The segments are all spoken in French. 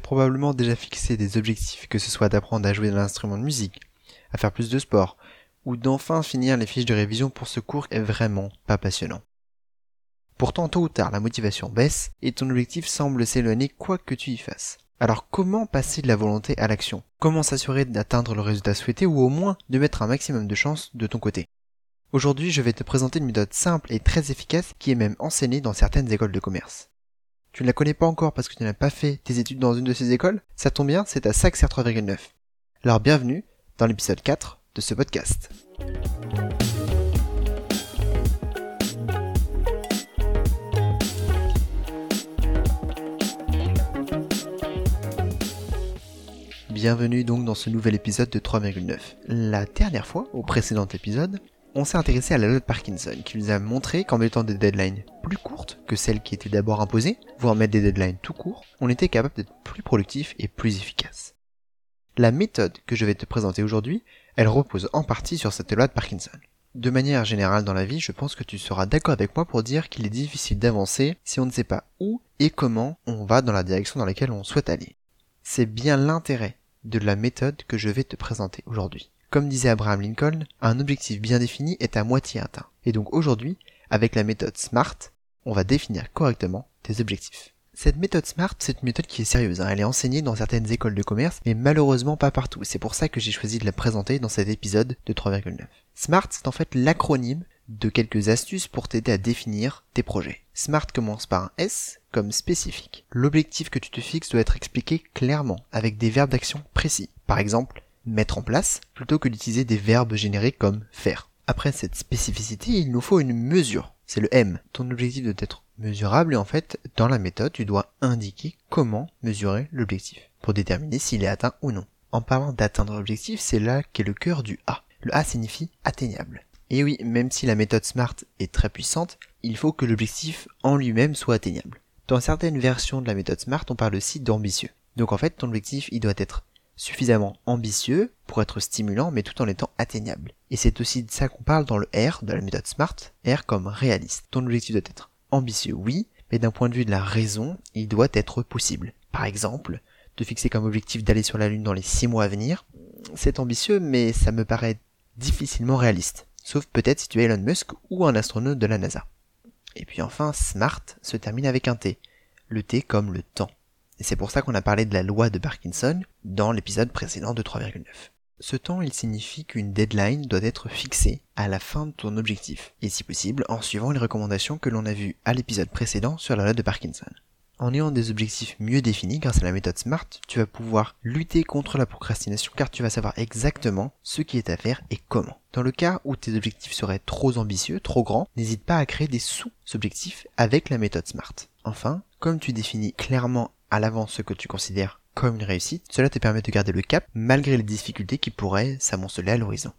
Probablement déjà fixé des objectifs, que ce soit d'apprendre à jouer d'un instrument de musique, à faire plus de sport, ou d'enfin finir les fiches de révision pour ce cours est vraiment pas passionnant. Pourtant, tôt ou tard, la motivation baisse et ton objectif semble s'éloigner quoi que tu y fasses. Alors comment passer de la volonté à l'action? Comment s'assurer d'atteindre le résultat souhaité ou au moins de mettre un maximum de chance de ton côté? Aujourd'hui, je vais te présenter une méthode simple et très efficace qui est même enseignée dans certaines écoles de commerce. Tu ne la connais pas encore parce que tu n'as pas fait tes études dans une de ces écoles Ça tombe bien, c'est à SACSR 3,9. Alors bienvenue dans l'épisode 4 de ce podcast. Bienvenue donc dans ce nouvel épisode de 3,9. La dernière fois, au précédent épisode, on s'est intéressé à la loi de Parkinson, qui nous a montré qu'en mettant des deadlines plus courtes que celles qui étaient d'abord imposées, voire mettre des deadlines tout courts, on était capable d'être plus productif et plus efficace. La méthode que je vais te présenter aujourd'hui, elle repose en partie sur cette loi de Parkinson. De manière générale dans la vie, je pense que tu seras d'accord avec moi pour dire qu'il est difficile d'avancer si on ne sait pas où et comment on va dans la direction dans laquelle on souhaite aller. C'est bien l'intérêt de la méthode que je vais te présenter aujourd'hui. Comme disait Abraham Lincoln, un objectif bien défini est à moitié atteint. Et donc aujourd'hui, avec la méthode SMART, on va définir correctement tes objectifs. Cette méthode SMART, c'est une méthode qui est sérieuse. Hein. Elle est enseignée dans certaines écoles de commerce, mais malheureusement pas partout. C'est pour ça que j'ai choisi de la présenter dans cet épisode de 3,9. SMART, c'est en fait l'acronyme de quelques astuces pour t'aider à définir tes projets. SMART commence par un S comme spécifique. L'objectif que tu te fixes doit être expliqué clairement, avec des verbes d'action précis. Par exemple, mettre en place plutôt que d'utiliser des verbes générés comme faire. Après cette spécificité, il nous faut une mesure. C'est le M. Ton objectif doit être mesurable et en fait, dans la méthode, tu dois indiquer comment mesurer l'objectif pour déterminer s'il est atteint ou non. En parlant d'atteindre l'objectif, c'est là qu'est le cœur du A. Le A signifie atteignable. Et oui, même si la méthode SMART est très puissante, il faut que l'objectif en lui-même soit atteignable. Dans certaines versions de la méthode SMART, on parle aussi d'ambitieux. Donc en fait, ton objectif, il doit être suffisamment ambitieux pour être stimulant mais tout en étant atteignable. Et c'est aussi de ça qu'on parle dans le R de la méthode SMART, R comme réaliste. Ton objectif doit être ambitieux, oui, mais d'un point de vue de la raison, il doit être possible. Par exemple, de fixer comme objectif d'aller sur la Lune dans les 6 mois à venir, c'est ambitieux mais ça me paraît difficilement réaliste. Sauf peut-être si tu es Elon Musk ou un astronaute de la NASA. Et puis enfin, SMART se termine avec un T. Le T comme le temps. C'est pour ça qu'on a parlé de la loi de Parkinson dans l'épisode précédent de 3,9. Ce temps, il signifie qu'une deadline doit être fixée à la fin de ton objectif, et si possible en suivant les recommandations que l'on a vues à l'épisode précédent sur la loi de Parkinson. En ayant des objectifs mieux définis grâce à la méthode SMART, tu vas pouvoir lutter contre la procrastination car tu vas savoir exactement ce qui est à faire et comment. Dans le cas où tes objectifs seraient trop ambitieux, trop grands, n'hésite pas à créer des sous-objectifs avec la méthode SMART. Enfin, comme tu définis clairement à l'avance ce que tu considères comme une réussite, cela te permet de garder le cap malgré les difficultés qui pourraient s'amonceler à l'horizon.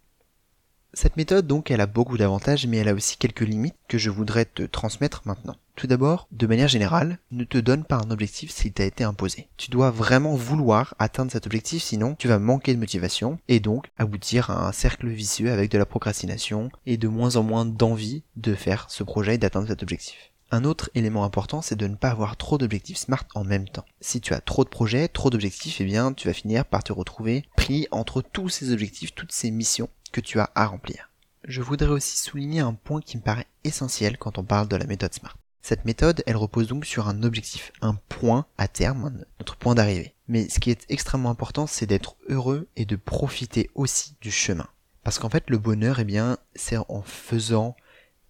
Cette méthode donc elle a beaucoup d'avantages mais elle a aussi quelques limites que je voudrais te transmettre maintenant. Tout d'abord, de manière générale, ne te donne pas un objectif s'il t'a été imposé. Tu dois vraiment vouloir atteindre cet objectif sinon tu vas manquer de motivation et donc aboutir à un cercle vicieux avec de la procrastination et de moins en moins d'envie de faire ce projet et d'atteindre cet objectif. Un autre élément important, c'est de ne pas avoir trop d'objectifs SMART en même temps. Si tu as trop de projets, trop d'objectifs, eh bien, tu vas finir par te retrouver pris entre tous ces objectifs, toutes ces missions que tu as à remplir. Je voudrais aussi souligner un point qui me paraît essentiel quand on parle de la méthode SMART. Cette méthode, elle repose donc sur un objectif, un point à terme, notre point d'arrivée. Mais ce qui est extrêmement important, c'est d'être heureux et de profiter aussi du chemin. Parce qu'en fait, le bonheur, eh bien, c'est en faisant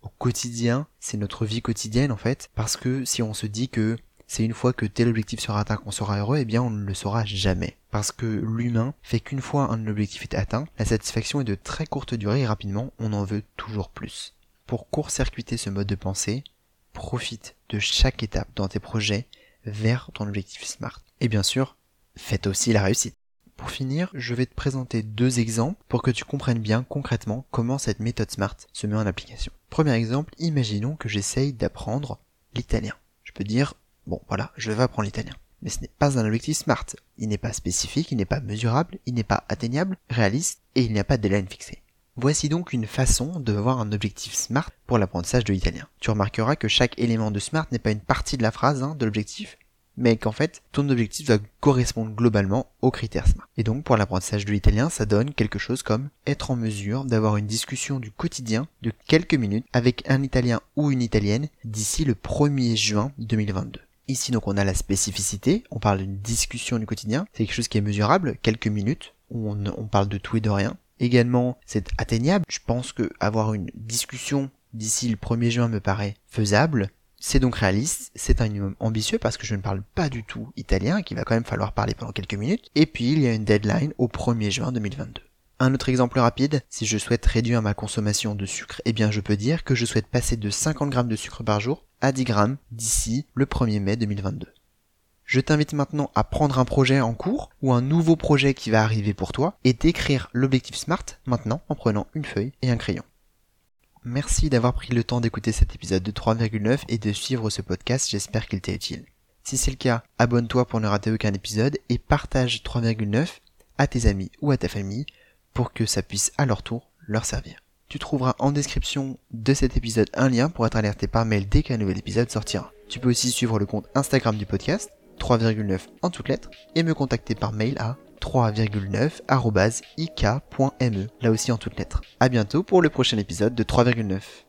au quotidien, c'est notre vie quotidienne en fait, parce que si on se dit que c'est une fois que tel objectif sera atteint qu'on sera heureux, eh bien on ne le saura jamais. Parce que l'humain fait qu'une fois un objectif est atteint, la satisfaction est de très courte durée et rapidement on en veut toujours plus. Pour court-circuiter ce mode de pensée, profite de chaque étape dans tes projets vers ton objectif SMART. Et bien sûr, faites aussi la réussite. Pour finir, je vais te présenter deux exemples pour que tu comprennes bien concrètement comment cette méthode SMART se met en application. Premier exemple, imaginons que j'essaye d'apprendre l'italien. Je peux dire, bon voilà, je vais apprendre l'italien. Mais ce n'est pas un objectif SMART. Il n'est pas spécifique, il n'est pas mesurable, il n'est pas atteignable, réaliste, et il n'y a pas de deadline fixé. Voici donc une façon de voir un objectif SMART pour l'apprentissage de l'italien. Tu remarqueras que chaque élément de SMART n'est pas une partie de la phrase hein, de l'objectif, mais qu'en fait, ton objectif doit correspondre globalement aux critères. Et donc, pour l'apprentissage de l'italien, ça donne quelque chose comme être en mesure d'avoir une discussion du quotidien de quelques minutes avec un italien ou une italienne d'ici le 1er juin 2022. Ici, donc, on a la spécificité, on parle d'une discussion du quotidien, c'est quelque chose qui est mesurable, quelques minutes, on, on parle de tout et de rien. Également, c'est atteignable. Je pense que avoir une discussion d'ici le 1er juin me paraît faisable. C'est donc réaliste, c'est un minimum ambitieux parce que je ne parle pas du tout italien, qu'il va quand même falloir parler pendant quelques minutes. Et puis, il y a une deadline au 1er juin 2022. Un autre exemple rapide, si je souhaite réduire ma consommation de sucre, eh bien je peux dire que je souhaite passer de 50 grammes de sucre par jour à 10 grammes d'ici le 1er mai 2022. Je t'invite maintenant à prendre un projet en cours ou un nouveau projet qui va arriver pour toi et d'écrire l'objectif SMART maintenant en prenant une feuille et un crayon. Merci d'avoir pris le temps d'écouter cet épisode de 3,9 et de suivre ce podcast, j'espère qu'il t'est utile. Si c'est le cas, abonne-toi pour ne rater aucun épisode et partage 3,9 à tes amis ou à ta famille pour que ça puisse à leur tour leur servir. Tu trouveras en description de cet épisode un lien pour être alerté par mail dès qu'un nouvel épisode sortira. Tu peux aussi suivre le compte Instagram du podcast, 3,9 en toutes lettres, et me contacter par mail à 3,9 là aussi en toutes lettres. A bientôt pour le prochain épisode de 3,9.